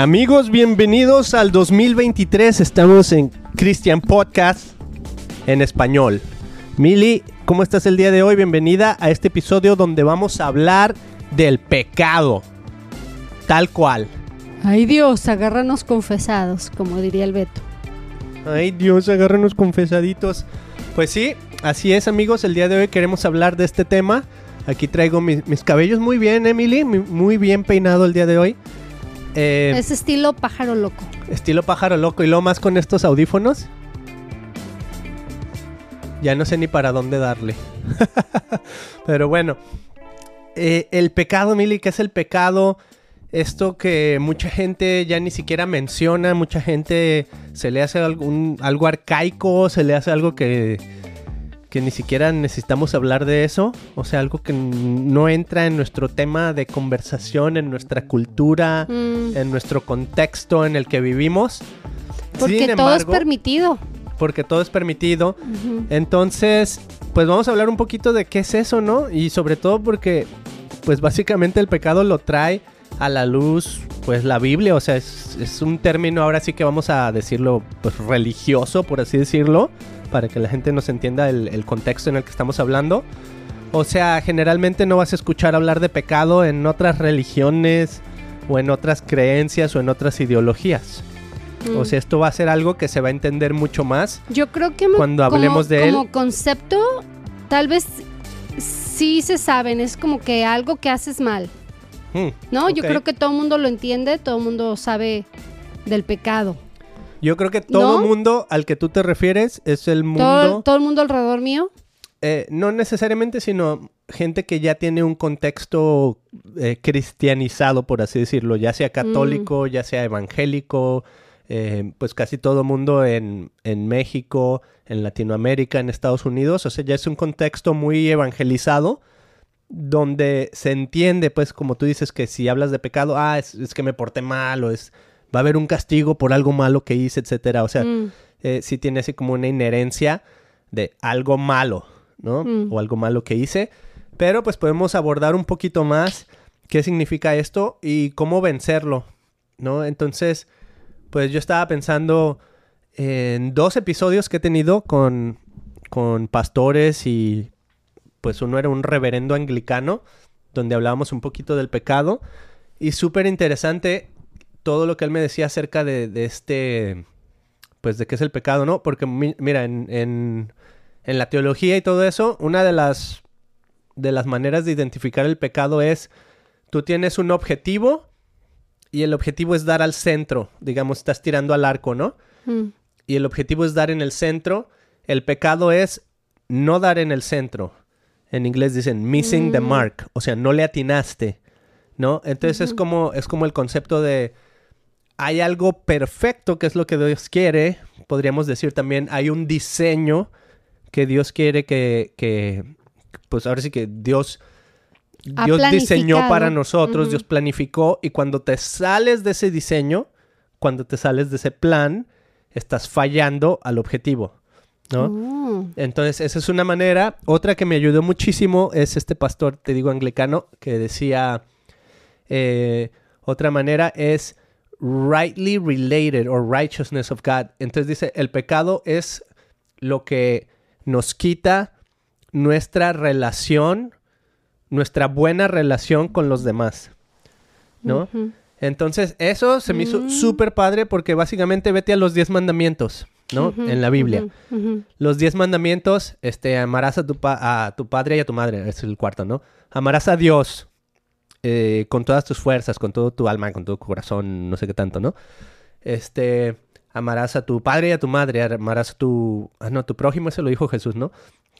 Amigos, bienvenidos al 2023. Estamos en Christian Podcast en español. Mili, ¿cómo estás el día de hoy? Bienvenida a este episodio donde vamos a hablar del pecado. Tal cual. Ay Dios, agárranos confesados, como diría el Beto. Ay Dios, agárranos confesaditos. Pues sí, así es amigos, el día de hoy queremos hablar de este tema. Aquí traigo mis, mis cabellos muy bien, Emily, muy, muy bien peinado el día de hoy. Eh, Es estilo pájaro loco. Estilo pájaro loco y lo más con estos audífonos. Ya no sé ni para dónde darle. Pero bueno. Eh, el pecado, Mili, ¿qué es el pecado? Esto que mucha gente ya ni siquiera menciona, mucha gente se le hace algún, algo arcaico, se le hace algo que, que ni siquiera necesitamos hablar de eso. O sea, algo que no entra en nuestro tema de conversación, en nuestra cultura, Mm, en nuestro contexto en el que vivimos. porque Sin todo es permitido. porque todo es permitido. Entonces, pues vamos a hablar un poquito de qué es eso, ¿no? Y sobre todo porque, pues básicamente el pecado lo trae a la luz, pues la Biblia, o sea, es, es un término ahora sí que vamos a decirlo, pues religioso, por así decirlo, para que la gente nos entienda el, el contexto en el que estamos hablando. O sea, generalmente no vas a escuchar hablar de pecado en otras religiones o en otras creencias o en otras ideologías. O Mm. sea, esto va a ser algo que se va a entender mucho más. yo creo que cuando como- hablemos de él- Como concepto, tal vez sí se saben. Es como que algo que haces mal. Hmm, ¿No? Yo creo que todo el mundo lo entiende, todo el mundo sabe del pecado. Yo creo que todo ¿No? mundo al que tú te refieres es el mundo, Todo, todo el mundo alrededor mío. eh, no necesariamente, sino gente que ya tiene un contexto eh, cristianizado, por así decirlo, ya sea católico, ya sea evangélico, eh, pues casi todo mundo en, en México, en Latinoamérica, en Estados Unidos, o sea, ya es un contexto muy evangelizado donde se entiende, pues, como tú dices, que si hablas de pecado, ah, es, es que me porté mal, o es, va a haber un castigo por algo malo que hice, etcétera. O sea, Mm, eh, sí tiene así como una inherencia de algo malo, ¿no? Mm. O algo malo que hice. Pero pues podemos abordar un poquito más qué significa esto y cómo vencerlo, ¿no? Entonces, pues yo estaba pensando en dos episodios que he tenido con, con pastores y pues uno era un reverendo anglicano donde hablábamos un poquito del pecado y súper interesante todo lo que él me decía acerca de, de este, pues de qué es el pecado, ¿no? Porque mi- mira, en, en, en la teología y todo eso, una de las, de las maneras de identificar el pecado es, tú tienes un objetivo y el objetivo es dar al centro, digamos, estás tirando al arco, ¿no? mm. y el objetivo es dar en el centro, el pecado es no dar en el centro. En inglés dicen missing the Mm. mark, o sea, no le atinaste, ¿no? Entonces es como es como el concepto de hay algo perfecto que es lo que Dios quiere, podríamos decir también hay un diseño que Dios quiere que que pues ahora sí que Dios Dios diseñó para nosotros. Dios planificó y cuando te sales de ese diseño, cuando te sales de ese plan, estás fallando al objetivo, ¿no? Oh. Entonces, esa es una manera. Otra que me ayudó muchísimo es este pastor, te digo, anglicano, que decía, eh, otra manera es rightly related or righteousness of God. Entonces dice, el pecado es lo que nos quita nuestra relación, nuestra buena relación con los demás, ¿no? Entonces, eso se me hizo Mm. súper padre porque básicamente vete a los 10 mandamientos, ¿no? En la Biblia. Los 10 mandamientos, este, amarás a tu, pa- a tu padre y a tu madre, es el cuarto, ¿no? Amarás a Dios eh, con todas tus fuerzas, con todo tu alma, con todo tu corazón, no sé qué tanto, ¿no? Este, amarás a tu padre y a tu madre, amarás a tu... Ah, no, tu prójimo, eso lo dijo Jesús, ¿no?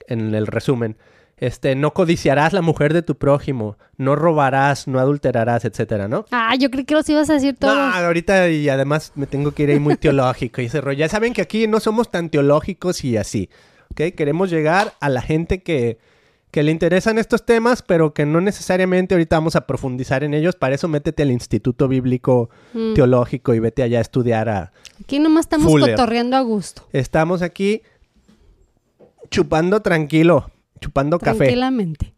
En el resumen. Este, no codiciarás la mujer de tu prójimo, no robarás, no adulterarás, etcétera, ¿no? Ah, yo creí que los ibas a decir todos. No, ahorita y además me tengo que ir ahí muy teológico y ese rollo. Ya saben que aquí no somos tan teológicos y así, ¿ok? Queremos llegar a la gente que, que le interesan estos temas, pero que no necesariamente ahorita vamos a profundizar en ellos. Para eso métete al Instituto Bíblico Mm. Teológico y vete allá a estudiar a... Aquí nomás estamos Fuller. cotorreando a gusto. Estamos aquí chupando tranquilo, chupando café. Tranquilamente.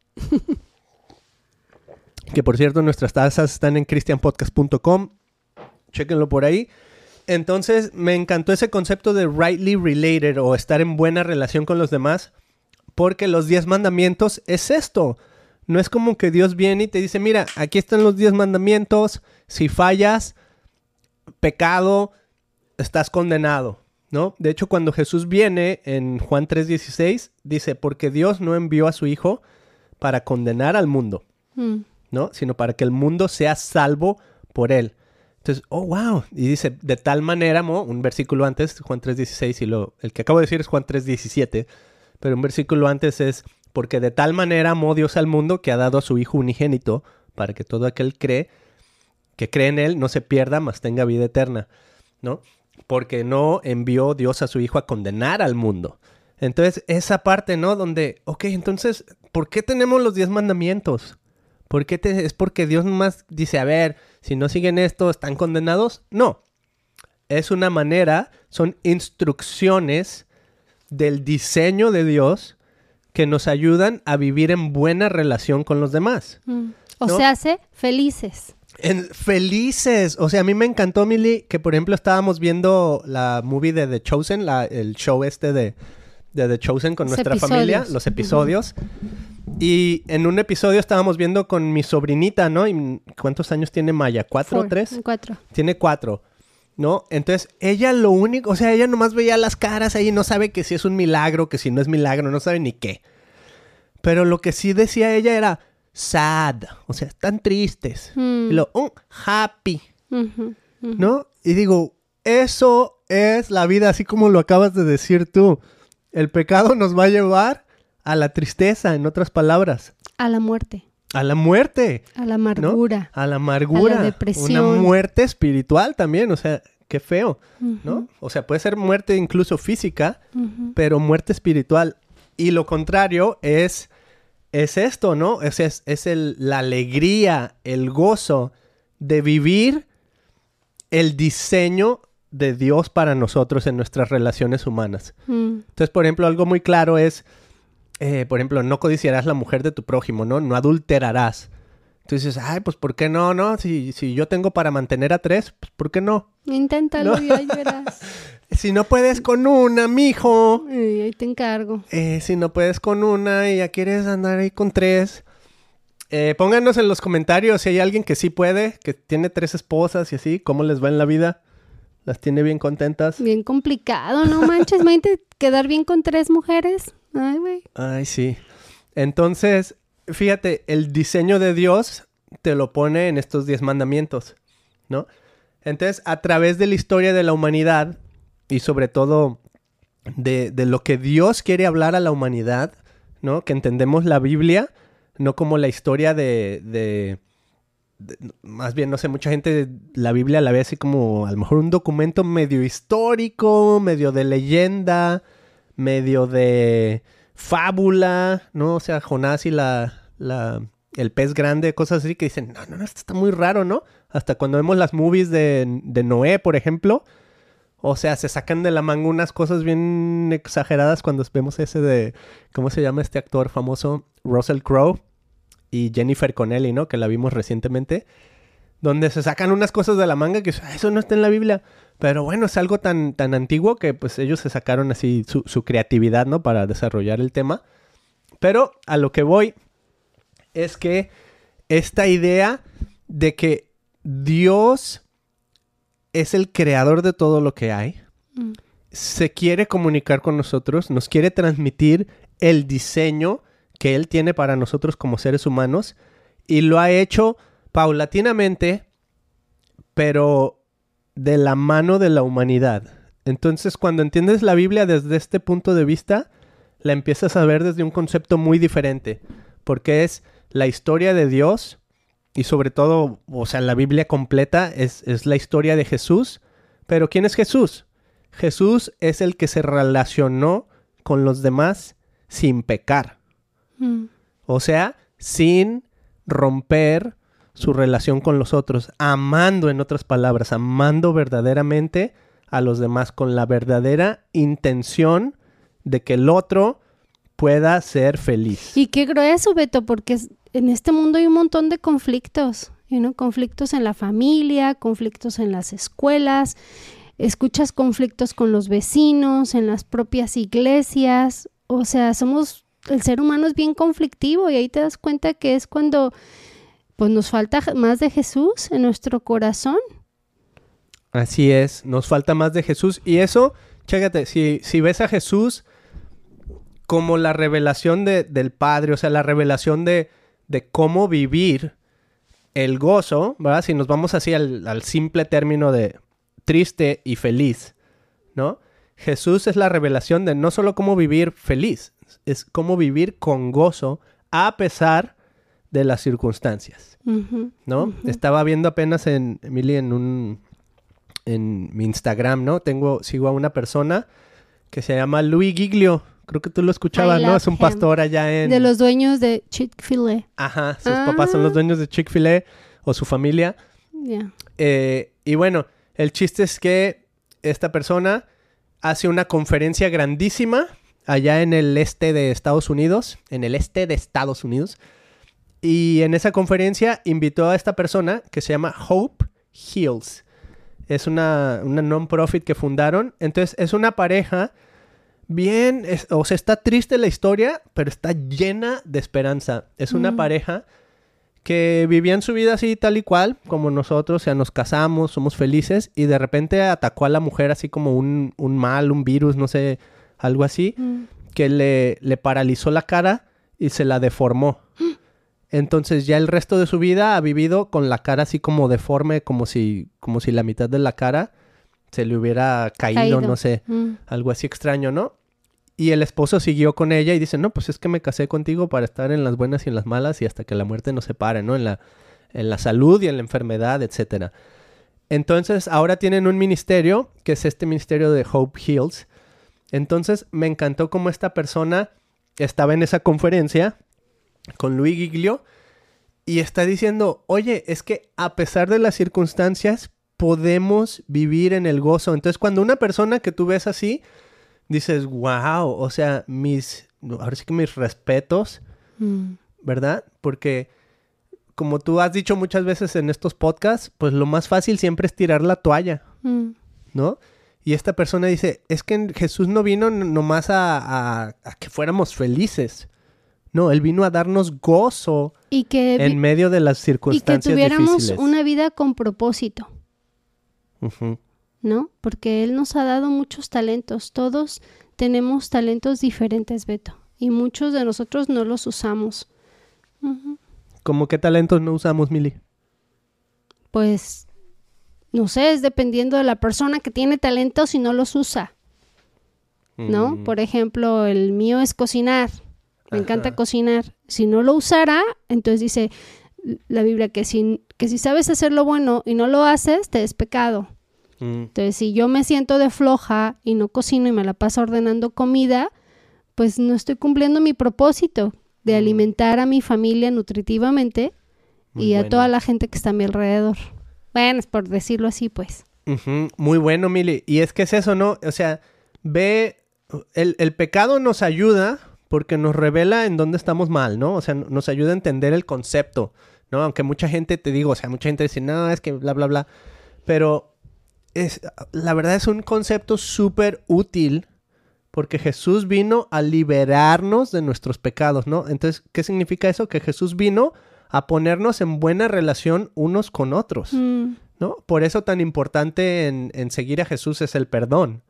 Que por cierto, nuestras tazas están en christianpodcast.com. Chéquenlo por ahí. Entonces, me encantó ese concepto de rightly related o estar en buena relación con los demás, porque los diez mandamientos es esto. No es como que Dios viene y te dice, mira, aquí están los diez mandamientos, si fallas, pecado, estás condenado, ¿no? De hecho, cuando Jesús viene en Juan 3:16, dice, porque Dios no envió a su Hijo para condenar al mundo, Mm. ¿no? Sino para que el mundo sea salvo por él. Entonces, oh, wow. Y dice, de tal manera, Mo, un versículo antes, Juan 3.16, y lo, el que acabo de decir es Juan 3.17, pero un versículo antes es, porque de tal manera amó Dios al mundo que ha dado a su Hijo unigénito, para que todo aquel cree, que cree en Él, no se pierda, mas tenga vida eterna, ¿no? Porque no envió Dios a su Hijo a condenar al mundo. Entonces, esa parte, ¿no? Donde, ok, entonces, ¿por qué tenemos los diez mandamientos? ¿Por qué te- es porque Dios nomás dice, a ver, si no siguen esto, están condenados? No. Es una manera, son instrucciones del diseño de Dios que nos ayudan a vivir en buena relación con los demás. Mm. O ¿No? se hace felices. En- felices. O sea, a mí me encantó, Milly, que por ejemplo estábamos viendo la movie de The Chosen, la- el show este de, de The Chosen con Los nuestra familia, episodios. los episodios. Y en un episodio estábamos viendo con mi sobrinita, ¿no? Y, ¿Cuántos años tiene Maya? ¿Cuatro o tres? Cuatro. Tiene cuatro, ¿no? Entonces, ella lo único, o sea, ella nomás veía las caras ahí, no sabe que si es un milagro, que si no es milagro, no sabe ni qué. Pero lo que sí decía ella era sad, o sea, están tristes. Mm. Y lo, "Oh, happy. ¿no? Y digo, eso es la vida, así como lo acabas de decir tú. El pecado nos va a llevar a la tristeza, en otras palabras, A la muerte, a la muerte. a la ¿no? amargura. A la amargura. A la depresión. Una muerte espiritual también, o sea, qué feo, ¿no? O sea, puede ser muerte incluso física, pero muerte espiritual. Y lo contrario es, es esto, ¿no? Es, es, es el, la alegría, el gozo de vivir el diseño de Dios para nosotros en nuestras relaciones humanas. Mm. Entonces, por ejemplo, algo muy claro es, eh, por ejemplo, no codiciarás la mujer de tu prójimo, ¿no? No adulterarás. Entonces dices, ay, pues ¿por qué no, no? Si, si yo tengo para mantener a tres, pues ¿por qué no? Inténtalo No. y ahí verás. Si no puedes con una, mijo. Ay, ahí te encargo. Eh, si no puedes con una y ya quieres andar ahí con tres. eh, pónganos en los comentarios si hay alguien que sí puede, que tiene tres esposas y así, cómo les va en la vida. Las tiene bien contentas. Bien complicado, no manches. Imagínate quedar bien con tres mujeres. Ay, güey. Ay, sí. Entonces, fíjate, el diseño de Dios te lo pone en estos diez mandamientos, ¿no? Entonces, a través de la historia de la humanidad y sobre todo de, de lo que Dios quiere hablar a la humanidad, ¿no? Que entendemos la Biblia, no como la historia de, de- de- más bien, no sé, mucha gente la Biblia la ve así como a lo mejor un documento medio histórico, medio de leyenda, medio de fábula, ¿no? O sea, Jonás y la, el pez grande, cosas así que dicen, no, no, no, esto está muy raro, ¿no? Hasta cuando vemos las movies de, de Noé, por ejemplo, o sea, se sacan de la manga unas cosas bien exageradas cuando vemos ese de, ¿cómo se llama este actor famoso? Russell Crowe y Jennifer Connelly, ¿no? Que la vimos recientemente. Donde se sacan unas cosas de la manga que "Ah, eso no está en la Biblia. Pero bueno, es algo tan, tan antiguo que pues ellos se sacaron así su, su creatividad, ¿no? Para desarrollar el tema. Pero a lo que voy es que esta idea de que Dios es el creador de todo lo que hay, Mm. se quiere comunicar con nosotros, nos quiere transmitir el diseño que Él tiene para nosotros como seres humanos y lo ha hecho paulatinamente, pero de la mano de la humanidad. Entonces, cuando entiendes la Biblia desde este punto de vista, la empiezas a ver desde un concepto muy diferente, porque es la historia de Dios y sobre todo, o sea, la Biblia completa es, es la historia de Jesús, pero ¿quién es Jesús? Jesús es el que se relacionó con los demás sin pecar. Mm. O sea, sin romper su relación con los otros, amando en otras palabras, amando verdaderamente a los demás con la verdadera intención de que el otro pueda ser feliz. Y qué grueso, Beto, porque es- en este mundo hay un montón de conflictos know, conflictos en la familia, conflictos en las escuelas, escuchas conflictos con los vecinos, en las propias iglesias, o sea, somos, el ser humano es bien conflictivo y ahí te das cuenta que es cuando pues nos falta más de Jesús en nuestro corazón. Así es, nos falta más de Jesús y eso, chécate, si, si ves a Jesús como la revelación de, del Padre, o sea, la revelación de, de cómo vivir el gozo, ¿verdad? Si nos vamos así al, al simple término de triste y feliz, ¿no? Jesús es la revelación de no solo cómo vivir feliz, es cómo vivir con gozo a pesar de las circunstancias, ¿no? Estaba viendo apenas en Emily en un en mi Instagram, ¿no? Tengo sigo a una persona que se llama Luis Giglio. Creo que tú lo escuchabas, ¿no? Es un him. pastor allá en De los dueños de Chick-fil-A. Ajá, sus papás son los Ah. dueños de Chick-fil-A o su familia. Ya. Eh, y bueno, el chiste es que esta persona hace una conferencia grandísima allá en el este de Estados Unidos, en el este de Estados Unidos. Y en esa conferencia invitó a esta persona que se llama Hope Heals. Es una, una non-profit que fundaron. Entonces es una pareja bien, es- o sea, está triste la historia, pero está llena de esperanza. Es una Mm. pareja que vivían su vida así tal y cual, como nosotros, o sea, nos casamos, somos felices, y de repente atacó a la mujer así como un, un mal, un virus, no sé, algo así, Mm. que le, le paralizó la cara y se la deformó. Entonces ya el resto de su vida ha vivido con la cara así como deforme, como si, como si la mitad de la cara se le hubiera caído, Caído. no sé, Mm. algo así extraño, ¿no? Y el esposo siguió con ella y dice, no, pues es que me casé contigo para estar en las buenas y en las malas y hasta que la muerte nos separe, ¿no? En la, en la salud y en la enfermedad, etcétera. Entonces ahora tienen un ministerio, que es este ministerio de Hope Heals. Entonces me encantó cómo esta persona estaba en esa conferencia con Luis Giglio y está diciendo, oye, es que a pesar de las circunstancias podemos vivir en el gozo. Entonces cuando una persona que tú ves así, dices, wow, o sea, mis, ahora sí que mis respetos, Mm. ¿verdad? Porque como tú has dicho muchas veces en estos podcasts, pues lo más fácil siempre es tirar la toalla, Mm. ¿no? Y esta persona dice, es que Jesús no vino nomás a, a- a que fuéramos felices. No, Él vino a darnos gozo Y que, vi- en medio de las y que circunstancias tuviéramos difíciles. una vida con propósito, ¿no? Porque Él nos ha dado muchos talentos. Todos tenemos talentos diferentes, Beto. Y muchos de nosotros no los usamos. Ujú. ¿Cómo qué talentos no usamos, Mili? Pues, no sé, es dependiendo de la persona que tiene talentos y no los usa, ¿no? Mm, Por ejemplo, el mío es cocinar. Me encanta cocinar. Si no lo usara, entonces dice la Biblia que si, que si sabes hacer lo bueno y no lo haces, te es pecado. mm, Entonces, si yo me siento de floja y no cocino y me la paso ordenando comida, pues no estoy cumpliendo mi propósito de Mm. alimentar a mi familia nutritivamente Muy y a toda la gente que está a mi alrededor. Bueno, es por decirlo así, pues. Muy bueno, Mili. Y es que es eso, ¿no? O sea, ve, el, el pecado nos ayuda porque nos revela en dónde estamos mal, ¿no? O sea, nos ayuda a entender el concepto, ¿no? Aunque mucha gente, te digo, o sea, mucha gente dice, no, es que bla, bla, bla. Pero es, la verdad es un concepto súper útil porque Jesús vino a liberarnos de nuestros pecados, ¿no? Entonces, ¿qué significa eso? Que Jesús vino a ponernos en buena relación unos con otros. Mm, ¿no? Por eso tan importante en, en seguir a Jesús es el perdón.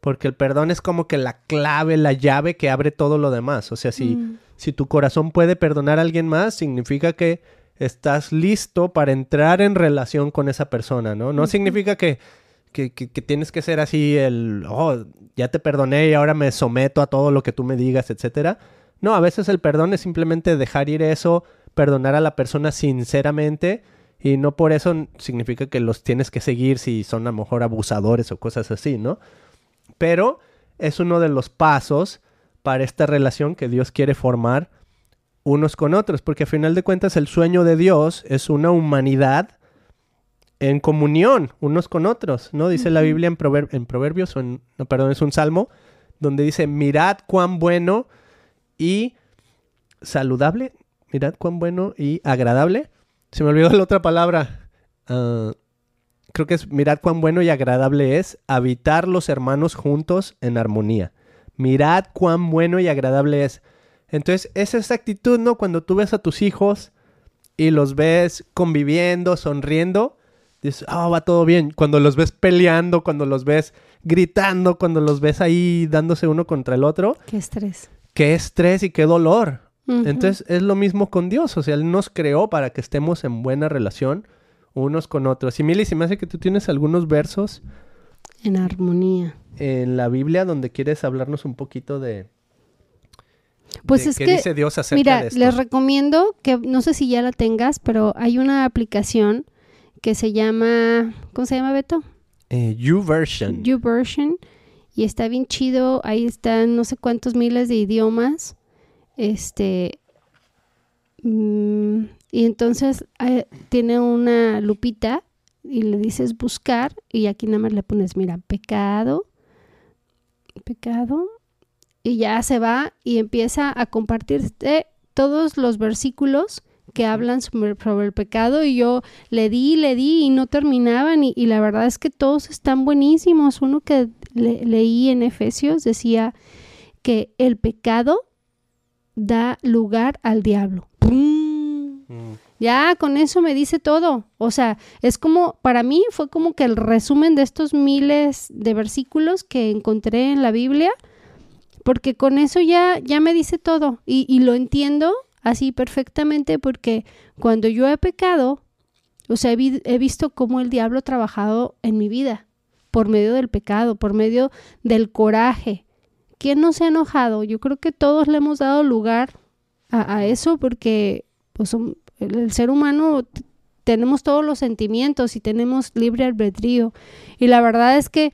Porque el perdón es como que la clave, la llave que abre todo lo demás. O sea, si, mm, si tu corazón puede perdonar a alguien más, significa que estás listo para entrar en relación con esa persona, ¿no? No significa que, que, que- que tienes que ser así el, oh, ya te perdoné y ahora me someto a todo lo que tú me digas, etcétera. No, a veces el perdón es simplemente dejar ir eso, perdonar a la persona sinceramente y no por eso significa que los tienes que seguir si son a lo mejor abusadores o cosas así, ¿no? Pero es uno de los pasos para esta relación que Dios quiere formar unos con otros, porque a final de cuentas el sueño de Dios es una humanidad en comunión unos con otros, ¿no? Dice la. Biblia en, prover- en Proverbios, o en, no, perdón, es un salmo, donde dice, mirad cuán bueno y saludable, mirad cuán bueno y agradable Se me olvidó la otra palabra. Ah, creo que es mirad cuán bueno y agradable es habitar los hermanos juntos en armonía. Mirad cuán bueno y agradable es. Entonces, es esa actitud, ¿no? Cuando tú ves a tus hijos y los ves conviviendo, sonriendo, dices, ah, va todo bien. Cuando los ves peleando, cuando los ves gritando, cuando los ves ahí dándose uno contra el otro. Qué estrés. Qué estrés y qué dolor. Entonces es lo mismo con Dios, o sea, Él nos creó para que estemos en buena relación unos con otros. Y Mili, se me hace que tú tienes algunos versos. En armonía. En la Biblia donde quieres hablarnos un poquito de... Pues es que, dice Dios acerca mira, de esto. les recomiendo que, no sé si ya la tengas, pero hay una aplicación que se llama, ¿cómo se llama Beto? Eh, YouVersion. YouVersion. Y está bien chido, ahí están no sé cuántos miles de idiomas. Este, mm, y entonces eh, tiene una lupita y le dices buscar y aquí nada más le pones, mira, pecado, pecado, y ya se va y empieza a compartirte todos los versículos que hablan sobre, sobre el pecado y yo le di, le di y no terminaban y, y la verdad es que todos están buenísimos. Uno que le- leí en Efesios decía que el pecado da lugar al diablo. ¡Pum! Mm. Ya con eso me dice todo. O sea, es como, para mí fue como que el resumen de estos miles de versículos que encontré en la Biblia, porque con eso ya, ya me dice todo. Y, lo entiendo así perfectamente porque cuando yo he pecado, o sea, he, vi- he visto cómo el diablo ha trabajado en mi vida, por medio del pecado, por medio del coraje. ¿Quién no se ha enojado? Yo creo que todos le hemos dado lugar a, eso porque pues, el, el ser humano tenemos todos los sentimientos y tenemos libre albedrío. Y la verdad es que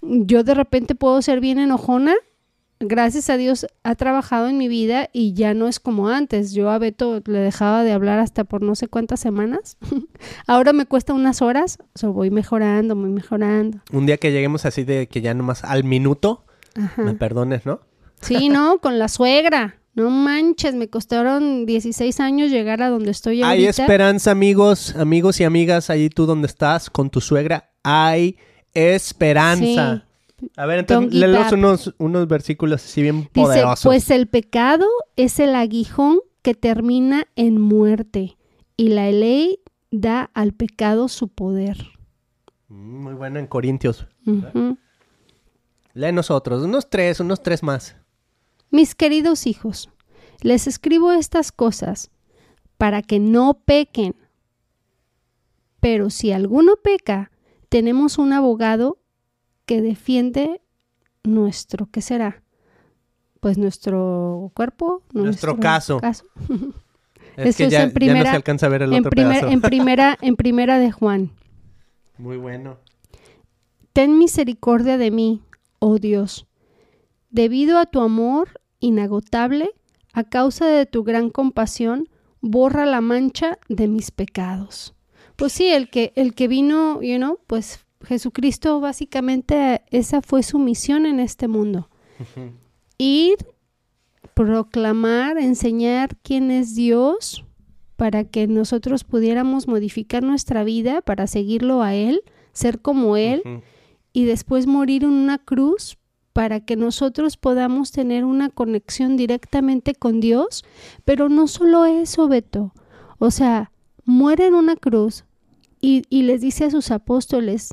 yo de repente puedo ser bien enojona. Gracias a Dios ha trabajado en mi vida y ya no es como antes. Yo a Beto le dejaba de hablar hasta por no sé cuántas semanas. Ahora me cuesta unas horas. O sea, voy mejorando, voy mejorando. Un día que lleguemos así de que ya nomás al minuto, Ajá. me perdones, ¿no? Sí, no, con la suegra. No manches, me costaron 16 años llegar a donde estoy ahorita. Hay esperanza, amigos, amigos y amigas, ahí tú donde estás con tu suegra. Hay esperanza. A ver, entonces, léelos unos, unos versículos así bien Dice, poderosos. pues el pecado es el aguijón que termina en muerte y la ley da al pecado su poder. Mm, Muy bueno en Corintios. Lee nosotros, unos tres, unos tres más. Mis queridos hijos, les escribo estas cosas para que no pequen. Pero si alguno peca, tenemos un abogado que defiende nuestro, ¿qué será? Pues nuestro cuerpo, Nuestro caso. Es Eso que es ya, en ya no primera- se alcanza a ver el En, otro primer- pedazo. en primera, en primera de Juan. Muy bueno. Ten misericordia de mí, oh Dios, debido a tu amor inagotable, a causa de tu gran compasión, borra la mancha de mis pecados. Pues sí, el que, el que vino, you know, pues Jesucristo básicamente esa fue su misión en este mundo. Ir, proclamar, enseñar quién es Dios para que nosotros pudiéramos modificar nuestra vida para seguirlo a Él, ser como Él y después morir en una cruz para que nosotros podamos tener una conexión directamente con Dios. Pero no solo eso, Beto. O sea, muere en una cruz y, y les dice a sus apóstoles,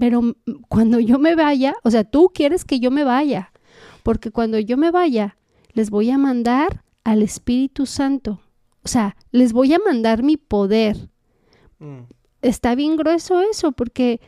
pero cuando yo me vaya, o sea, tú quieres que yo me vaya, porque cuando yo me vaya, les voy a mandar al Espíritu Santo. O sea, les voy a mandar mi poder Mm. está bien grueso eso, porque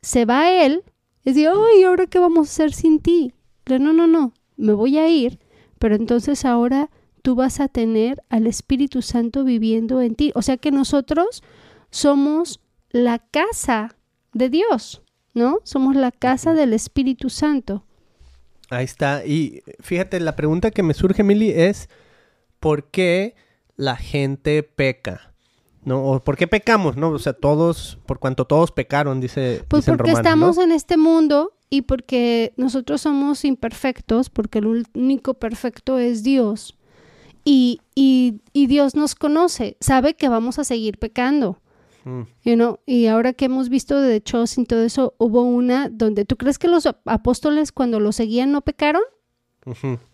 se va él y dice, ay, ¿ahora qué vamos a hacer sin ti? No, no, no, me voy a ir, pero entonces ahora tú vas a tener al Espíritu Santo viviendo en ti. O sea que nosotros somos la casa de Dios, ¿no? Somos la casa del Espíritu Santo. Ahí está. Y fíjate, la pregunta que me surge, Mili, es ¿por qué la gente peca? ¿No? ¿O por qué pecamos? ¿No? O sea, todos, por cuanto todos pecaron, dice, Pues porque Romanos, estamos ¿no? en este mundo y porque nosotros somos imperfectos, porque el único perfecto es Dios. Y, y, y Dios nos conoce, sabe que vamos a seguir pecando. Mm. You know, y ahora que hemos visto de hecho y todo eso, hubo una donde, ¿tú crees que los ap- apóstoles cuando lo seguían no pecaron?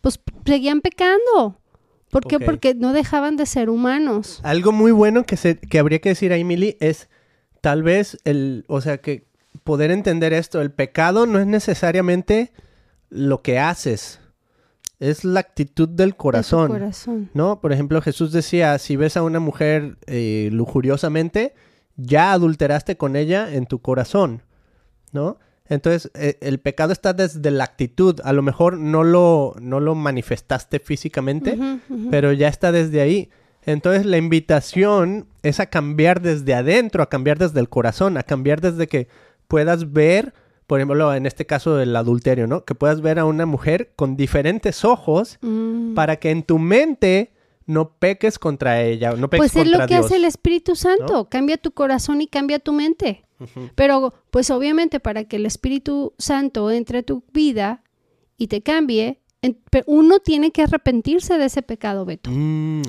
Pues seguían pecando. ¿Por qué? Porque no dejaban de ser humanos. Algo muy bueno que, se, que habría que decir ahí, Mili, es tal vez el, o sea, que poder entender esto, el pecado no es necesariamente lo que haces, es la actitud del De corazón. ¿No? Por ejemplo, Jesús decía, si ves a una mujer eh, lujuriosamente, ya adulteraste con ella en tu corazón, ¿no? Entonces, eh, el pecado está desde la actitud. A lo mejor no lo, no lo manifestaste físicamente, pero ya está desde ahí. Entonces, la invitación es a cambiar desde adentro, a cambiar desde el corazón, a cambiar desde que puedas ver, por ejemplo, en este caso del adulterio, ¿no? Que puedas ver a una mujer con diferentes ojos Mm. para que en tu mente no peques contra ella, no peques Pues es contra lo que Dios. hace el Espíritu Santo, cambia tu corazón y cambia tu mente. Pero pues obviamente para que el Espíritu Santo entre a tu vida y te cambie, uno tiene que arrepentirse de ese pecado, Beto. Mm,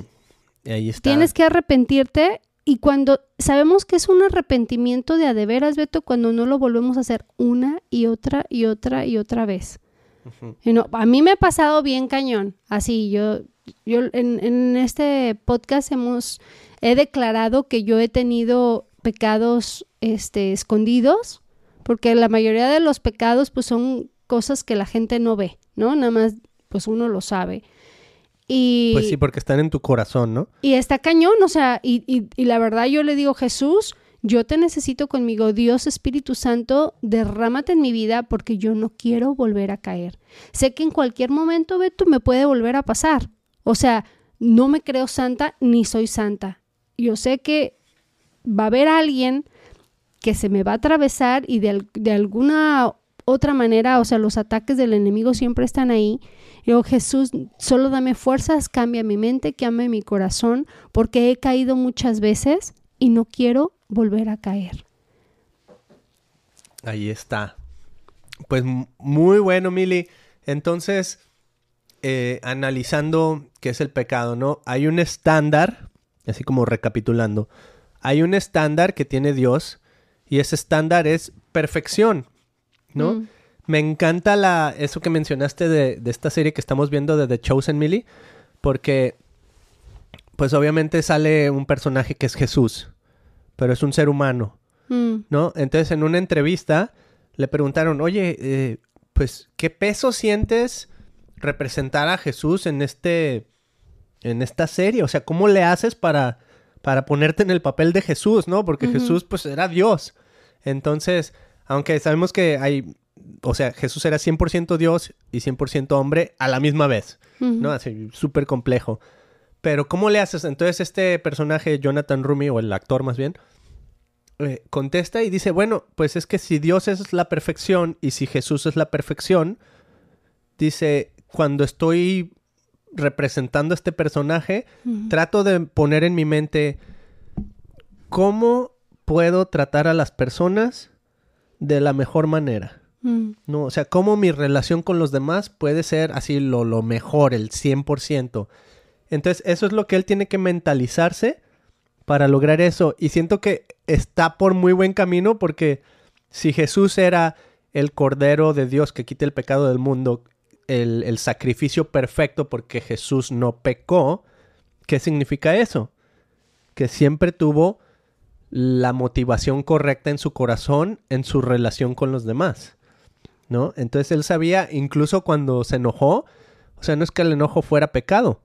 ahí está. Tienes que arrepentirte y cuando sabemos que es un arrepentimiento de a de veras, Beto, cuando no lo volvemos a hacer una y otra y otra y otra vez. Y no, a mí me ha pasado bien cañón. Así, yo, yo en, en este podcast hemos, he declarado que yo he tenido pecados este, escondidos, porque la mayoría de los pecados pues son cosas que la gente no ve, ¿no? Nada más pues uno lo sabe. Y, Pues sí, porque están en tu corazón, ¿no? y está cañón, o sea, y, y- y la verdad yo le digo, Jesús, yo te necesito conmigo, Dios Espíritu Santo, derrámate en mi vida porque yo no quiero volver a caer. Sé que en cualquier momento, Beto, me puede volver a pasar. O sea, no me creo santa ni soy santa. Yo sé que va a haber alguien que se me va a atravesar y de, de alguna otra manera, o sea, los ataques del enemigo siempre están ahí. Yo, Jesús, solo dame fuerzas, cambia mi mente, cambia mi corazón, porque he caído muchas veces y no quiero volver a caer. Ahí está. Pues muy bueno, Mili. Entonces, eh, analizando qué es el pecado, ¿no? Hay un estándar, así como recapitulando, hay un estándar que tiene Dios y ese estándar es perfección, ¿no? Mm. Me encanta la, eso que mencionaste de, de esta serie que estamos viendo de The Chosen Millie, porque pues obviamente sale un personaje que es Jesús, pero es un ser humano, Mm. ¿no? Entonces en una entrevista le preguntaron, oye, eh, pues, ¿qué peso sientes representar a Jesús en este, en esta serie? O sea, ¿cómo le haces para, para ponerte en el papel de Jesús, ¿no? Porque. Jesús, pues, era Dios. Entonces, aunque sabemos que hay, o sea, Jesús era 100% Dios y 100% hombre a la misma vez. ¿no? Así, súper complejo. Pero, ¿cómo le haces? Entonces, este personaje, Jonathan Rumi, o el actor más bien, eh, contesta y dice, bueno, pues es que si Dios es la perfección y si Jesús es la perfección, dice, cuando estoy representando a este personaje, trato de poner en mi mente cómo puedo tratar a las personas de la mejor manera. Mm. No, o sea, cómo mi relación con los demás puede ser así lo, lo mejor, el 100%. Entonces, eso es lo que él tiene que mentalizarse para lograr eso. Y siento que está por muy buen camino porque si Jesús era el Cordero de Dios que quita el pecado del mundo, el, el sacrificio perfecto porque Jesús no pecó, ¿qué significa eso? Que siempre tuvo la motivación correcta en su corazón, en su relación con los demás. ¿No? Entonces él sabía, incluso cuando se enojó, o sea, no es que el enojo fuera pecado,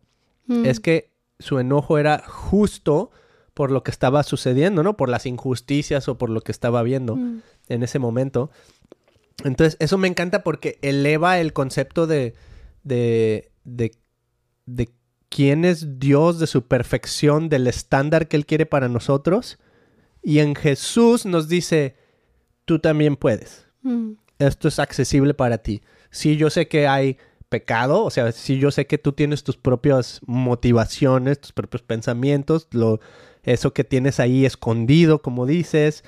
Mm. es que su enojo era justo por lo que estaba sucediendo, ¿no? Por las injusticias o por lo que estaba viendo Mm. en ese momento. Entonces, eso me encanta porque eleva el concepto de, de, de, de quién es Dios, de su perfección, del estándar que Él quiere para nosotros. Y en Jesús nos dice, tú también puedes. Mm. Esto es accesible para ti. Sí, yo sé que hay pecado, o sea, sí, yo sé que tú tienes tus propias motivaciones, tus propios pensamientos, lo, eso que tienes ahí escondido, como dices,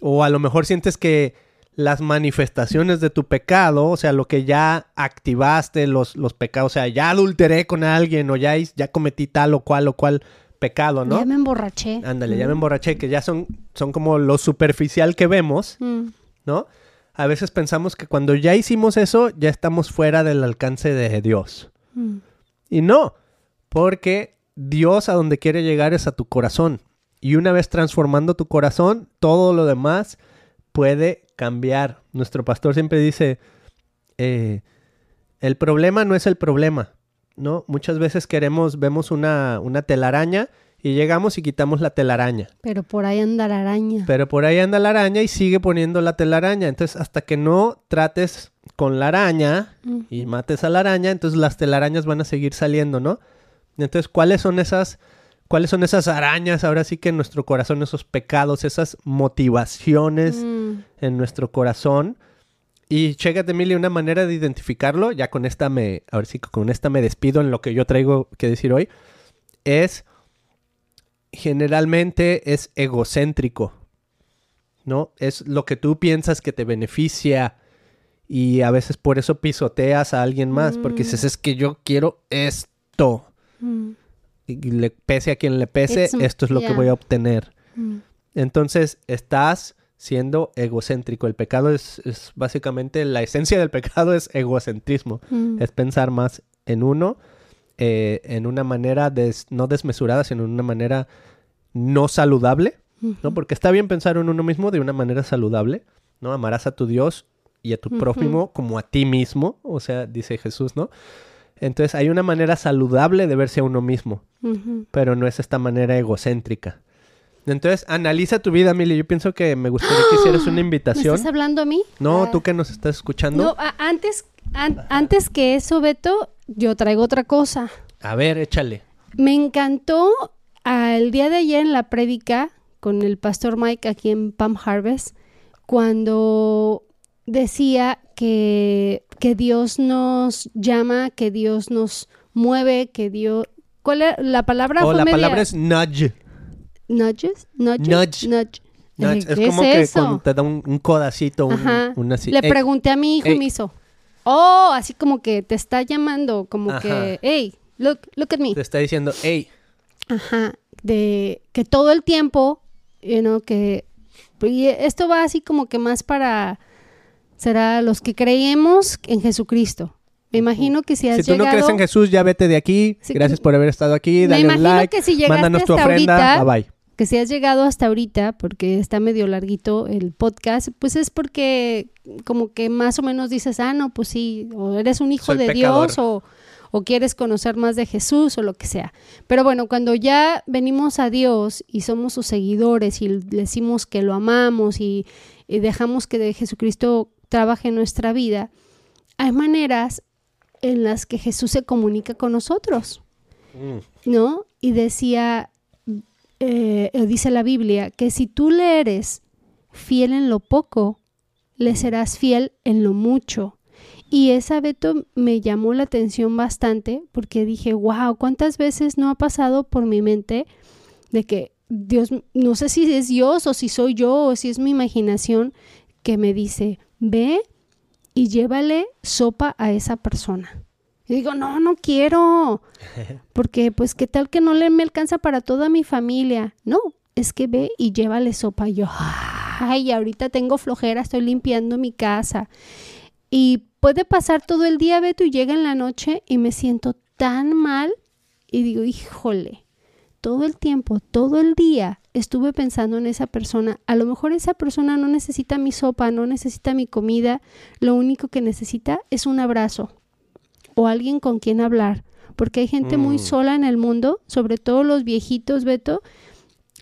o a lo mejor sientes que las manifestaciones de tu pecado, o sea, lo que ya activaste, los, los pecados, o sea, ya adulteré con alguien o ya, ya cometí tal o cual o cual pecado, ¿no? Ya me emborraché. Ándale, ya me emborraché, que ya son, son como lo superficial que vemos, Mm. ¿no? A veces pensamos que cuando ya hicimos eso, ya estamos fuera del alcance de Dios. Mm. Y no, porque Dios a donde quiere llegar es a tu corazón. Y una vez transformando tu corazón, todo lo demás puede cambiar. Nuestro pastor siempre dice, eh, el problema no es el problema, ¿no? Muchas veces queremos, vemos una, una telaraña y llegamos y quitamos la telaraña. Pero por ahí anda la araña. Pero por ahí anda la araña y sigue poniendo la telaraña. Entonces, hasta que no trates con la araña Mm. y mates a la araña, entonces las telarañas van a seguir saliendo, ¿no? Entonces, ¿cuáles son esas, cuáles son esas arañas ahora sí que en nuestro corazón, esos pecados, esas motivaciones Mm. en nuestro corazón? Y chécate, Mili, una manera de identificarlo, ya con esta me, ahora sí que con esta me despido en lo que yo traigo que decir hoy, es generalmente es egocéntrico, ¿no? Es lo que tú piensas que te beneficia y a veces por eso pisoteas a alguien más, porque Mm. dices, es que yo quiero esto. Mm. Y le pese a quien le pese, It's- esto es lo que voy a obtener. Mm. Entonces, estás siendo egocéntrico. El pecado es, es básicamente, la esencia del pecado es egocentrismo. Mm. Es pensar más en uno, eh, en una manera des- no desmesurada, sino en una manera no saludable, ¿no? Porque está bien pensar en uno mismo de una manera saludable, ¿no? Amarás a tu Dios y a tu prójimo como a ti mismo, o sea, dice Jesús, ¿no? Entonces hay una manera saludable de verse a uno mismo, pero no es esta manera egocéntrica. Entonces, analiza tu vida, Mili. Yo pienso que me gustaría que hicieras una ¿Me invitación. estás hablando a mí? No, Ah. tú que nos estás escuchando. No, antes, an- antes que eso, Beto, yo traigo otra cosa. A ver, échale. Me encantó al día de ayer en la prédica con el pastor Mike aquí en Palm Harvest, cuando decía que, que Dios nos llama, que Dios nos mueve, que Dios... ¿Cuál era la palabra? Oh, la media- palabra es nudge. ¿Nudges? ¿Nudges? Nudge. Nudge. Nudge. ¿Qué Es como que eso? cuando te da un, un codacito, un, Ajá. un así. Le Ey, pregunté a mi hijo y ey. me hizo, oh, así como que te está llamando, como Ajá. que, hey, look, look at me. te está diciendo, hey, Ajá, de que todo el tiempo, you know, que y esto va así como que más para será los que creemos en Jesucristo. Me imagino que si has si tú no llegado, crees en Jesús, ya vete de aquí. Gracias por haber estado aquí. Me Dale un imagino like. que si llegaste Mándanos tu ofrenda. ahorita, Bye bye. que si has llegado hasta ahorita, porque está medio larguito el podcast, pues es porque como que más o menos dices, ah, no, pues sí, o eres un hijo Soy de pecador. Dios o, o quieres conocer más de Jesús o lo que sea. Pero bueno, cuando ya venimos a Dios y somos sus seguidores y le decimos que lo amamos y, y dejamos que de Jesucristo trabaje en nuestra vida, hay maneras en las que Jesús se comunica con nosotros. Mm. ¿no? Y decía, eh, eh, dice la Biblia, que si tú le eres fiel en lo poco, le serás fiel en lo mucho. Y esa Beto me llamó la atención bastante porque dije, wow, ¿cuántas veces no ha pasado por mi mente de que Dios, no sé si es Dios o si soy yo o si es mi imaginación, que me dice, ve y llévale sopa a esa persona. Y digo, no, no quiero. Porque, pues, ¿qué tal que no le me alcanza para toda mi familia? No, es que ve y llévale sopa. Y yo, ay, ahorita tengo flojera, estoy limpiando mi casa. Y puede pasar todo el día, Beto, y llega en la noche y me siento tan mal. Y digo, híjole, todo el tiempo, todo el día estuve pensando en esa persona. A lo mejor esa persona no necesita mi sopa, no necesita mi comida. Lo único que necesita es un abrazo o alguien con quien hablar. Porque hay gente muy Mm. sola en el mundo, sobre todo los viejitos, Beto.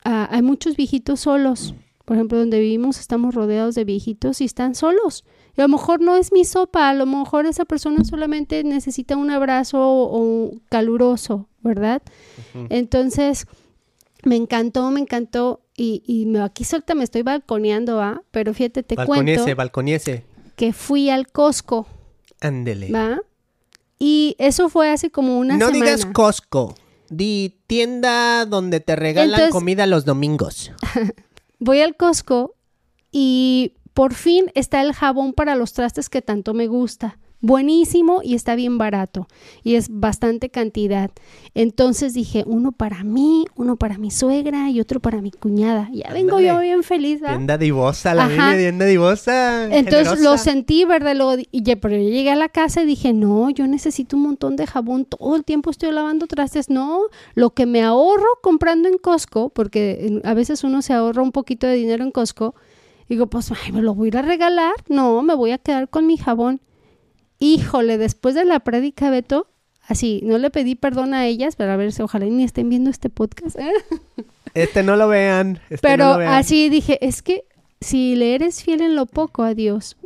Ah, hay muchos viejitos solos. Por ejemplo, donde vivimos estamos rodeados de viejitos y están solos. Y a lo mejor no es mi sopa, a lo mejor esa persona solamente necesita un abrazo o, o caluroso, ¿verdad? Entonces, me encantó, me encantó. Y, y me, aquí suelta me estoy balconeando, ¿ah? Pero fíjate, te balconiese, cuento balconiese. que fui al Costco, Ándele. ¿va? Y eso fue hace como una no semana. digas Costco. Di tienda donde te regalan Entonces- comida los domingos. Voy al Costco y por fin está el jabón para los trastes que tanto me gusta buenísimo y está bien barato y es bastante cantidad. Entonces dije, uno para mí, uno para mi suegra y otro para mi cuñada. Ya vengo yo bien feliz. Bien dadivosa, la Ajá. bien dadivosa. Entonces lo sentí, ¿verdad? Lo, y pero yo llegué a la casa y dije, no, yo necesito un montón de jabón, todo el tiempo estoy lavando trastes. No, lo que me ahorro comprando en Costco, porque a veces uno se ahorra un poquito de dinero en Costco, digo, pues me lo voy a ir a regalar. No, me voy a quedar con mi jabón. Híjole, después de la prédica, Beto, así, no le pedí perdón a ellas, pero a ver si ojalá ni estén viendo este podcast. ¿eh? Este no lo vean. Este pero así dije, es que si le eres fiel en lo poco a Dios,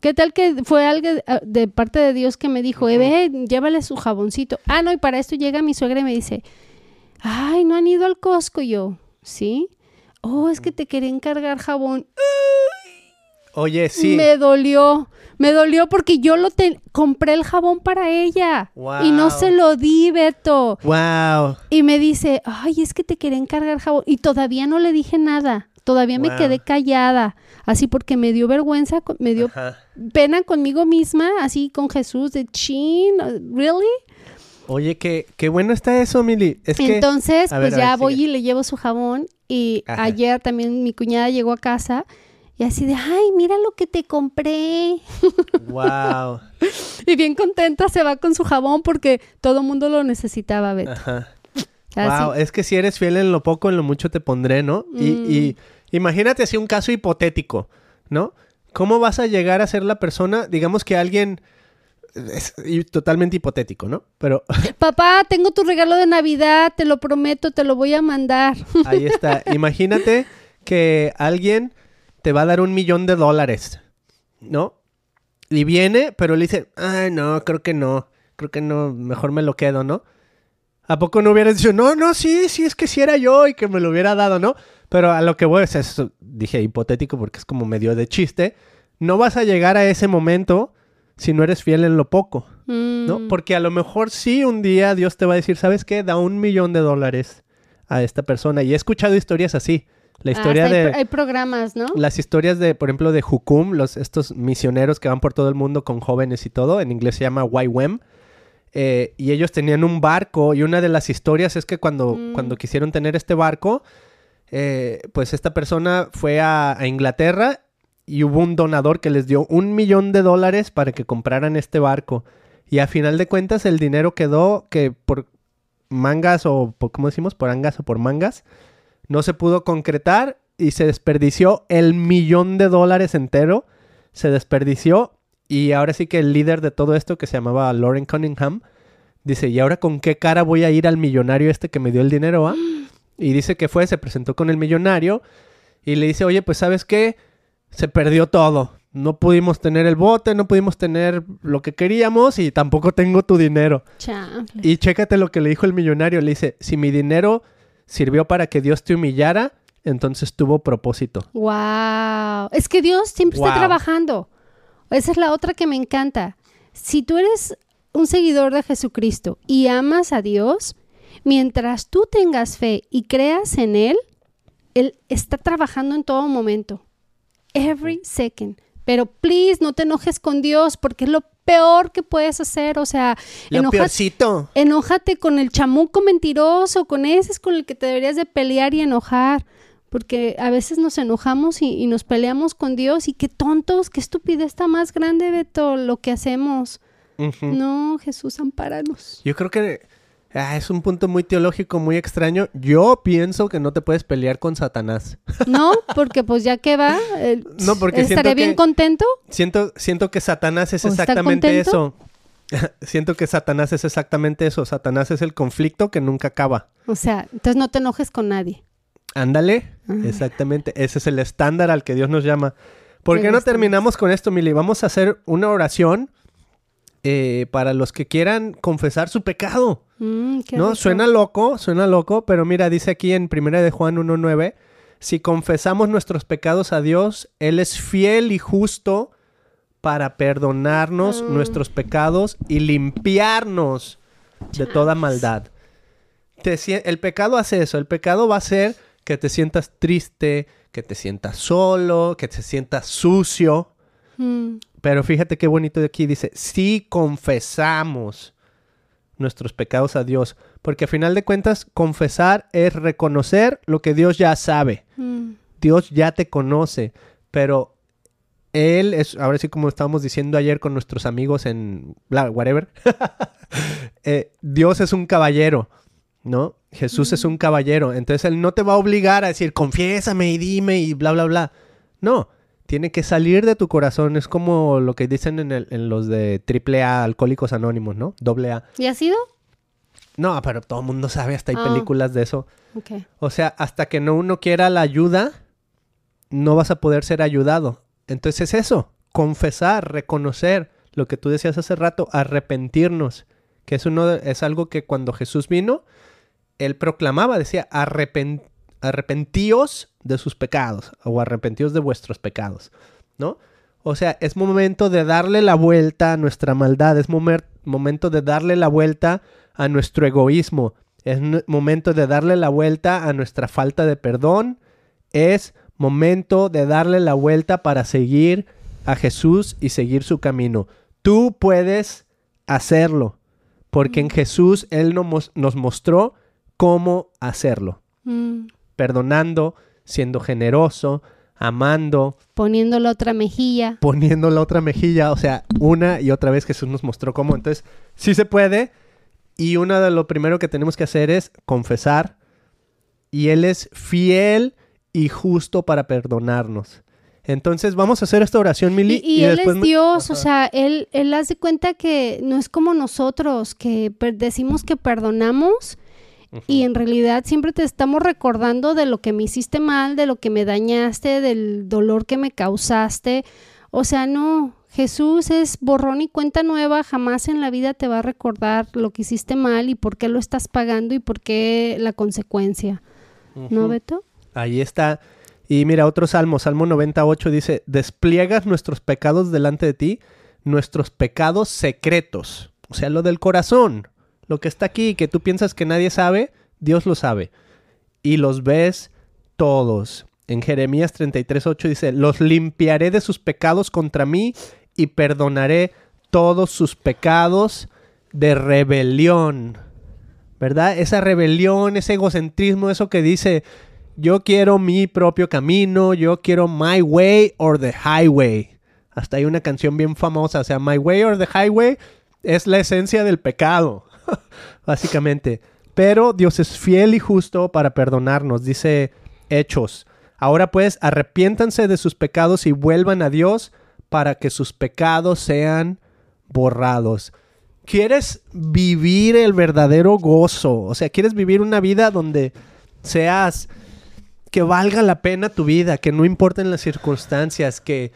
¿qué tal que fue algo de parte de Dios que me dijo, eh, llévale su jaboncito? Ah, no, y para esto llega mi suegra y me dice, ay, no han ido al Costco yo, ¿sí? Oh, es que te quería encargar jabón. Oye, sí. Me dolió. Me dolió porque yo lo compré el jabón para ella y no se lo di, Beto. Wow. Y me dice, "Ay, es que te quería encargar jabón" y todavía no le dije nada. Todavía me quedé callada, así porque me dio vergüenza, me dio pena conmigo misma, así con Jesús de chin, really? Oye, qué, qué bueno está eso, Mili. Es Entonces, pues ya voy y le llevo su jabón y ayer también mi cuñada llegó a casa y así de, ay, mira lo que te compré. Wow. y bien contenta se va con su jabón porque todo el mundo lo necesitaba, Beto. Ajá. Wow, es que si eres fiel en lo poco, en lo mucho te pondré, ¿no? Y, mm. imagínate así un caso hipotético, ¿no? ¿Cómo vas a llegar a ser la persona, digamos que alguien... Es totalmente hipotético, ¿no? Pero... Papá, tengo tu regalo de Navidad, te lo prometo, te lo voy a mandar. Ahí está. Imagínate que alguien te va a dar un millón de dólares, ¿no? Y viene, pero le dice, ay, no, creo que no, creo que no, mejor me lo quedo, ¿no? ¿A poco no hubieras dicho, no, no, sí, sí, es que si era yo y que me lo hubiera dado, ¿no? Pero a lo que voy es eso, dije hipotético porque es como medio de chiste, no vas a llegar a ese momento si no eres fiel en lo poco, ¿no? Mm. Porque a lo mejor sí un día Dios te va a decir, ¿sabes qué? Da un millón de dólares a esta persona. Y he escuchado historias así, la ah, historia de... Hay, programas, ¿no? Las historias de, por ejemplo, de Hukum, los, estos misioneros que van por todo el mundo con jóvenes y todo, en inglés se llama YWAM. Eh, y ellos tenían un barco y una de las historias es que cuando, mm. cuando quisieron tener este barco, eh, pues esta persona fue a, Inglaterra y hubo un donador que les dio un millón de dólares para que compraran este barco. Y a final de cuentas el dinero quedó que por mangas o, por, ¿cómo decimos? Por angas o por mangas, no se pudo concretar y se desperdició el millón de dólares entero. Se desperdició y ahora sí que el líder de todo esto, que se llamaba Lauren Cunningham, dice, ¿y ahora con qué cara voy a ir al millonario este que me dio el dinero? Ah? Y dice que fue, se presentó con el millonario y le dice, oye, pues sabes qué, se perdió todo. No pudimos tener el bote, no pudimos tener lo que queríamos y tampoco tengo tu dinero. Y chécate lo que le dijo el millonario. Le dice, si mi dinero sirvió para que Dios te humillara, entonces tuvo propósito. Wow. Es que Dios siempre está trabajando. Esa es la otra que me encanta. Si tú eres un seguidor de Jesucristo y amas a Dios, mientras tú tengas fe y creas en Él, Él está trabajando en todo momento. Every second. Pero please no te enojes con Dios porque es lo peor que puedes hacer. O sea, enójate con el chamuco mentiroso, con ese es con el que te deberías de pelear y enojar. Porque a veces nos enojamos y, nos peleamos con Dios y qué tontos, qué estupidez está más grande de todo lo que hacemos. No, Jesús, ampáranos. Yo creo que Ah, es un punto muy teológico, muy extraño. Yo pienso que no te puedes pelear con Satanás. No, porque pues ya que va, no, porque estaré bien contento. Siento, siento que Satanás es exactamente eso. siento que Satanás es exactamente eso. Satanás es el conflicto que nunca acaba. O sea, entonces no te enojes con nadie. Ándale, ah. exactamente. Ese es el estándar al que Dios nos llama. ¿Por qué no terminamos con esto, Mili? Vamos a hacer una oración eh, para los que quieran confesar su pecado. Mm, ¿No? Suena loco, suena loco, pero mira, dice aquí en 1 de Juan 1.9, si confesamos nuestros pecados a Dios, Él es fiel y justo para perdonarnos mm. nuestros pecados y limpiarnos de toda maldad. el pecado hace eso, el pecado va a hacer que te sientas triste, que te sientas solo, que te sientas sucio. Mm, Pero fíjate qué bonito de aquí dice, si confesamos nuestros pecados a Dios, porque a final de cuentas confesar es reconocer lo que Dios ya sabe. mm, Dios ya te conoce, pero Él es, ahora sí como estábamos diciendo ayer con nuestros amigos en bla, whatever, eh, Dios es un caballero, ¿no? Jesús es un caballero, entonces Él no te va a obligar a decir, confiésame y dime y bla, bla, bla. No, tiene que salir de tu corazón, es como lo que dicen en, el- en los de triple A, Alcohólicos Anónimos, ¿no? Doble A. ¿Y ha sido? No, pero todo el mundo sabe, hasta hay Ah. películas de eso. Ok. O sea, hasta que no uno quiera la ayuda, no vas a poder ser ayudado. Entonces es eso, confesar, reconocer lo que tú decías hace rato, arrepentirnos, que es uno de- es algo que cuando Jesús vino, él proclamaba, decía, "Arrepen- arrepentíos de sus pecados o arrepentíos de vuestros pecados, ¿no? O sea, es momento de darle la vuelta a nuestra maldad, es momer- momento de darle la vuelta a nuestro egoísmo, es momento de darle la vuelta a nuestra falta de perdón, es momento de darle la vuelta para seguir a Jesús y seguir su camino. Tú puedes hacerlo, porque en Jesús Él nos mostró cómo hacerlo, Mm, perdonando, siendo generoso, amando, Poniendo la otra mejilla. poniendo la otra mejilla, o sea, una y otra vez Jesús nos mostró cómo. Entonces, sí se puede. Y uno de lo primero que tenemos que hacer es confesar. Y Él es fiel y justo para perdonarnos. Entonces, vamos a hacer esta oración, Y, Mili. y él después es Dios, o sea, él, él hace cuenta que no es como nosotros, que decimos que perdonamos y en realidad siempre te estamos recordando de lo que me hiciste mal, de lo que me dañaste, del dolor que me causaste. O sea, no, Jesús es borrón y cuenta nueva, jamás en la vida te va a recordar lo que hiciste mal y por qué lo estás pagando y por qué la consecuencia. ¿No. Beto? Ahí está. Y mira, otro salmo, Salmo 98 dice, despliegas nuestros pecados delante de ti, nuestros pecados secretos. O sea, lo del corazón, lo que está aquí, que tú piensas que nadie sabe, Dios lo sabe. Y los ves todos. En Jeremías 33.8 dice, los limpiaré de sus pecados contra mí y perdonaré todos sus pecados de rebelión. ¿Verdad? Esa rebelión, ese egocentrismo, eso que dice, yo quiero mi propio camino, yo quiero my way or the highway. Hasta hay una canción bien famosa, o sea, my way or the highway es la esencia del pecado, básicamente. Pero Dios es fiel y justo para perdonarnos, dice Hechos. Ahora pues, arrepiéntanse de sus pecados y vuelvan a Dios para que sus pecados sean borrados. ¿Quieres vivir el verdadero gozo? O sea, ¿quieres vivir una vida donde seas que valga la pena tu vida, que no importen las circunstancias, que,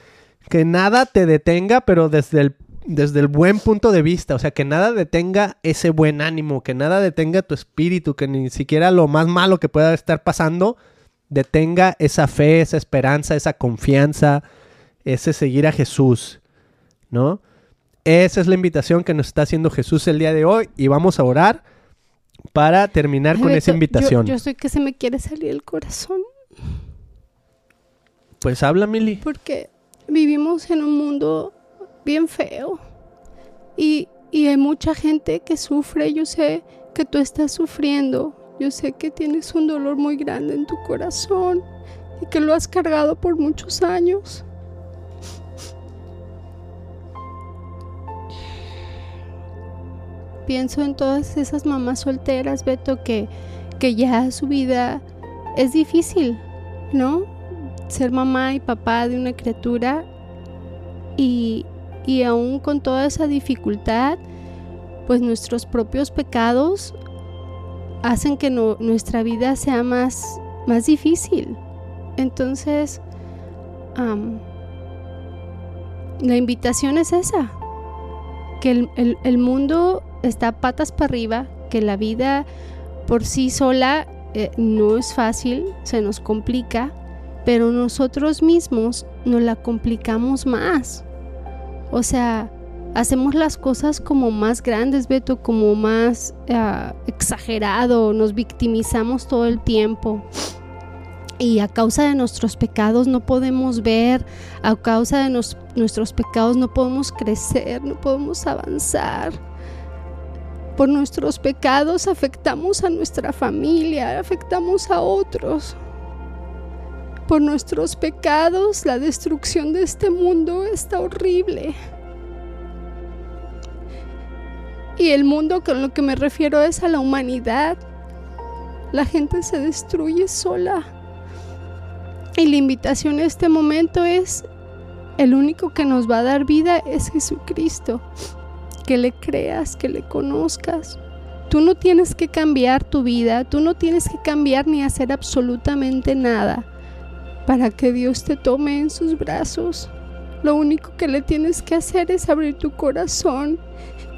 que nada te detenga, pero desde el, desde el buen punto de vista, o sea, que nada detenga ese buen ánimo, que nada detenga tu espíritu, que ni siquiera lo más malo que pueda estar pasando detenga esa fe, esa esperanza, esa confianza, ese seguir a Jesús, ¿no? Esa es la invitación que nos está haciendo Jesús el día de hoy y vamos a orar para terminar Ay, con Beto, esa yo- invitación. Yo, estoy que se me quiere salir el corazón Pues habla, Mili. porque vivimos en un mundo bien feo y, y hay mucha gente que sufre. Yo sé que tú estás sufriendo. Yo sé que tienes un dolor muy grande en tu corazón y que lo has cargado por muchos años. Pienso en todas esas mamás solteras, Beto, que, que ya su vida es difícil, ¿no? Ser mamá y papá de una criatura y, y aún con toda esa dificultad, pues nuestros propios pecados hacen que nuestra vida sea más, más difícil. Entonces, am, la invitación es esa, que el, el- el mundo está patas para arriba, que la vida por sí sola eh, no es fácil, se nos complica, pero nosotros mismos nos la complicamos más. O sea, hacemos las cosas como más grandes, Beto, como más ah, exagerado, nos victimizamos todo el tiempo. y a causa de nuestros pecados no podemos ver, a causa de nuestros pecados no podemos crecer, no podemos avanzar. Por nuestros pecados afectamos a nuestra familia, afectamos a otros. Por nuestros pecados la destrucción de este mundo está horrible. Y el mundo con lo que me refiero es a la humanidad. La gente se destruye sola. Y la invitación en este momento es, el único que nos va a dar vida es Jesucristo. Que le creas, que le conozcas. Tú no tienes que cambiar tu vida, tú no tienes que cambiar ni hacer absolutamente nada para que Dios te tome en sus brazos. Lo único que le tienes que hacer es abrir tu corazón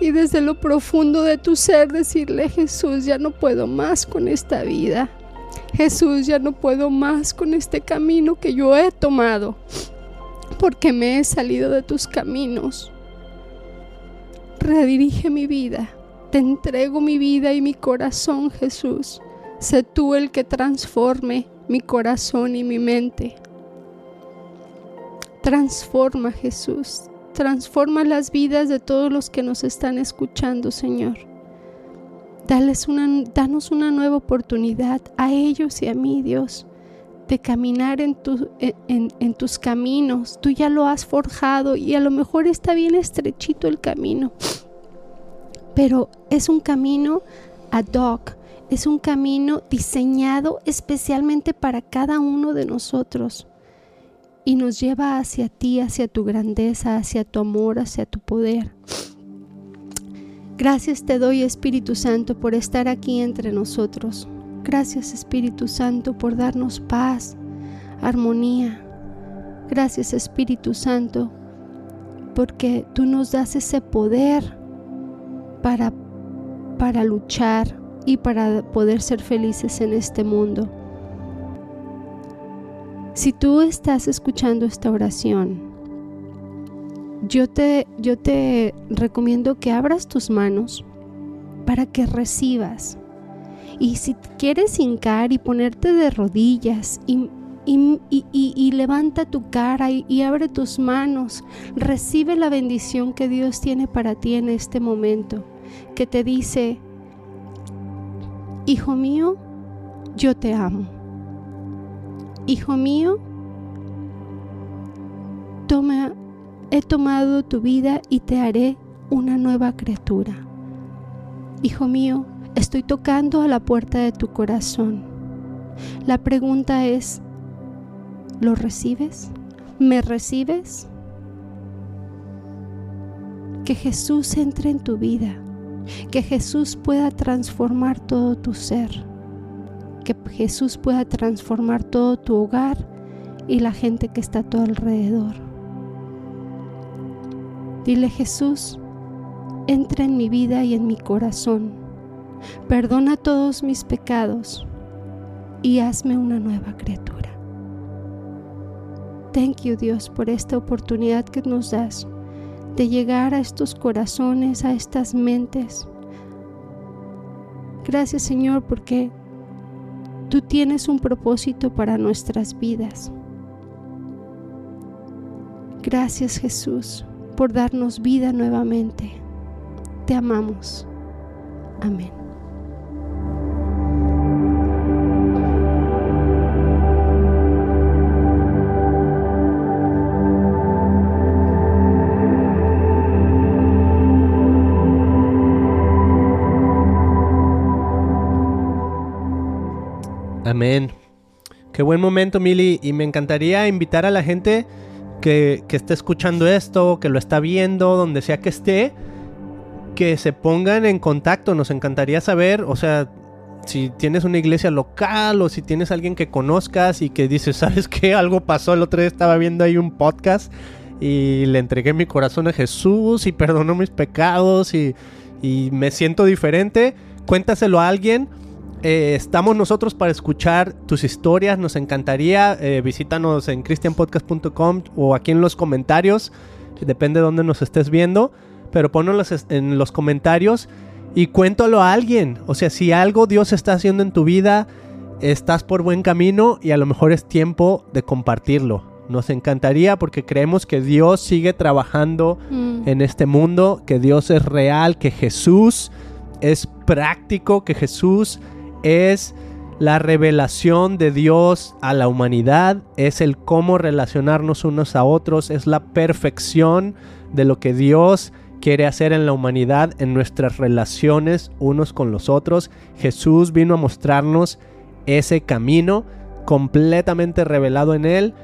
y desde lo profundo de tu ser decirle, Jesús, ya no puedo más con esta vida. Jesús, ya no puedo más con este camino que yo he tomado, porque me he salido de tus caminos. Redirige mi vida, te entrego mi vida y mi corazón, Jesús. Sé tú el que transforme mi corazón y mi mente. Transforma, Jesús, transforma las vidas de todos los que nos están escuchando, Señor. Dales una, danos una nueva oportunidad a ellos y a mí, Dios, de caminar en, en, tus caminos. Tú ya lo has forjado y a lo mejor está bien estrechito el camino, pero es un camino ad hoc, es un camino diseñado especialmente para cada uno de nosotros y nos lleva hacia ti, hacia tu grandeza, hacia tu amor, hacia tu poder. Gracias te doy Espíritu Santo por estar aquí entre nosotros. Gracias Espíritu Santo por darnos paz, armonía. Gracias Espíritu Santo porque tú nos das ese poder para, para luchar y para poder ser felices en este mundo. Si tú estás escuchando esta oración, yo te, yo te recomiendo que abras tus manos para que recibas. Y si quieres hincar y ponerte de rodillas y, y, levanta tu cara y abre tus manos, recibe la bendición que Dios tiene para ti en este momento, que te dice, Hijo mío, yo te amo. Hijo mío, toma, he tomado tu vida y te haré una nueva criatura. Hijo mío, estoy tocando a la puerta de tu corazón. La pregunta es, ¿lo recibes? ¿Me recibes? Que Jesús entre en tu vida, que Jesús pueda transformar todo tu ser que Jesús pueda transformar todo tu hogar y la gente que está a tu alrededor. Dile Jesús, entra en mi vida y en mi corazón, perdona todos mis pecados y hazme una nueva criatura. Thank you Dios por esta oportunidad que nos das de llegar a estos corazones, a estas mentes. Gracias Señor porque Tú tienes un propósito para nuestras vidas. Gracias Jesús por darnos vida nuevamente. Te amamos. Amén. Amén. Qué buen momento, Mili. Y me encantaría invitar a la gente que, que esté escuchando esto, que lo está viendo, donde sea que esté, que se pongan en contacto. Nos encantaría saber, o sea, si tienes una iglesia local o si tienes alguien que conozcas y que dices, ¿sabes qué? Algo pasó. El otro día estaba viendo ahí un podcast y le entregué mi corazón a Jesús y perdonó mis pecados y, y me siento diferente. Cuéntaselo a alguien eh, estamos nosotros para escuchar tus historias, nos encantaría. Eh, visítanos en christianpodcast.com o aquí en los comentarios, depende de dónde nos estés viendo, pero ponlos en los comentarios y cuéntalo a alguien. O sea, si algo Dios está haciendo en tu vida, estás por buen camino y a lo mejor es tiempo de compartirlo. Nos encantaría porque creemos que Dios sigue trabajando Mm. en este mundo, que Dios es real, que Jesús es práctico, que Jesús es la revelación de Dios a la humanidad, es el cómo relacionarnos unos a otros, es la perfección de lo que Dios quiere hacer en la humanidad, en nuestras relaciones unos con los otros. Jesús vino a mostrarnos ese camino completamente revelado en él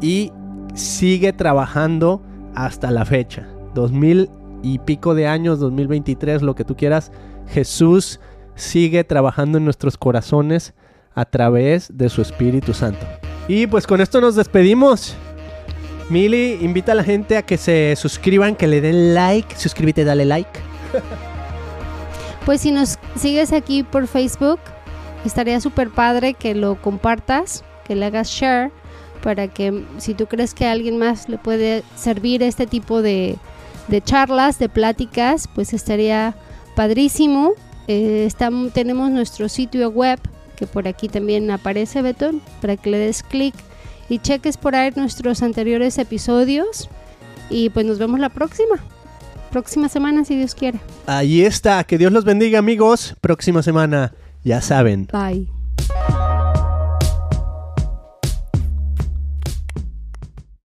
y sigue trabajando hasta la fecha. 2000 y pico de años, 2023, lo que tú quieras, Jesús sigue trabajando en nuestros corazones a través de su Espíritu Santo. Y pues con esto nos despedimos. Mili, invita a la gente a que se suscriban, que le den like. Suscríbete, dale like. Pues si nos sigues aquí por Facebook, estaría súper padre que lo compartas, que le hagas share, para que si tú crees que a alguien más le puede servir este tipo de, de charlas, de pláticas, pues estaría padrísimo. Eh, tenemos nuestro sitio web, que por aquí también aparece, Betón, para que le des clic y cheques por ahí nuestros anteriores episodios. Y pues nos vemos la próxima. Próxima semana, si Dios quiere. Ahí está. Que Dios los bendiga, amigos. Próxima semana, ya saben. Bye.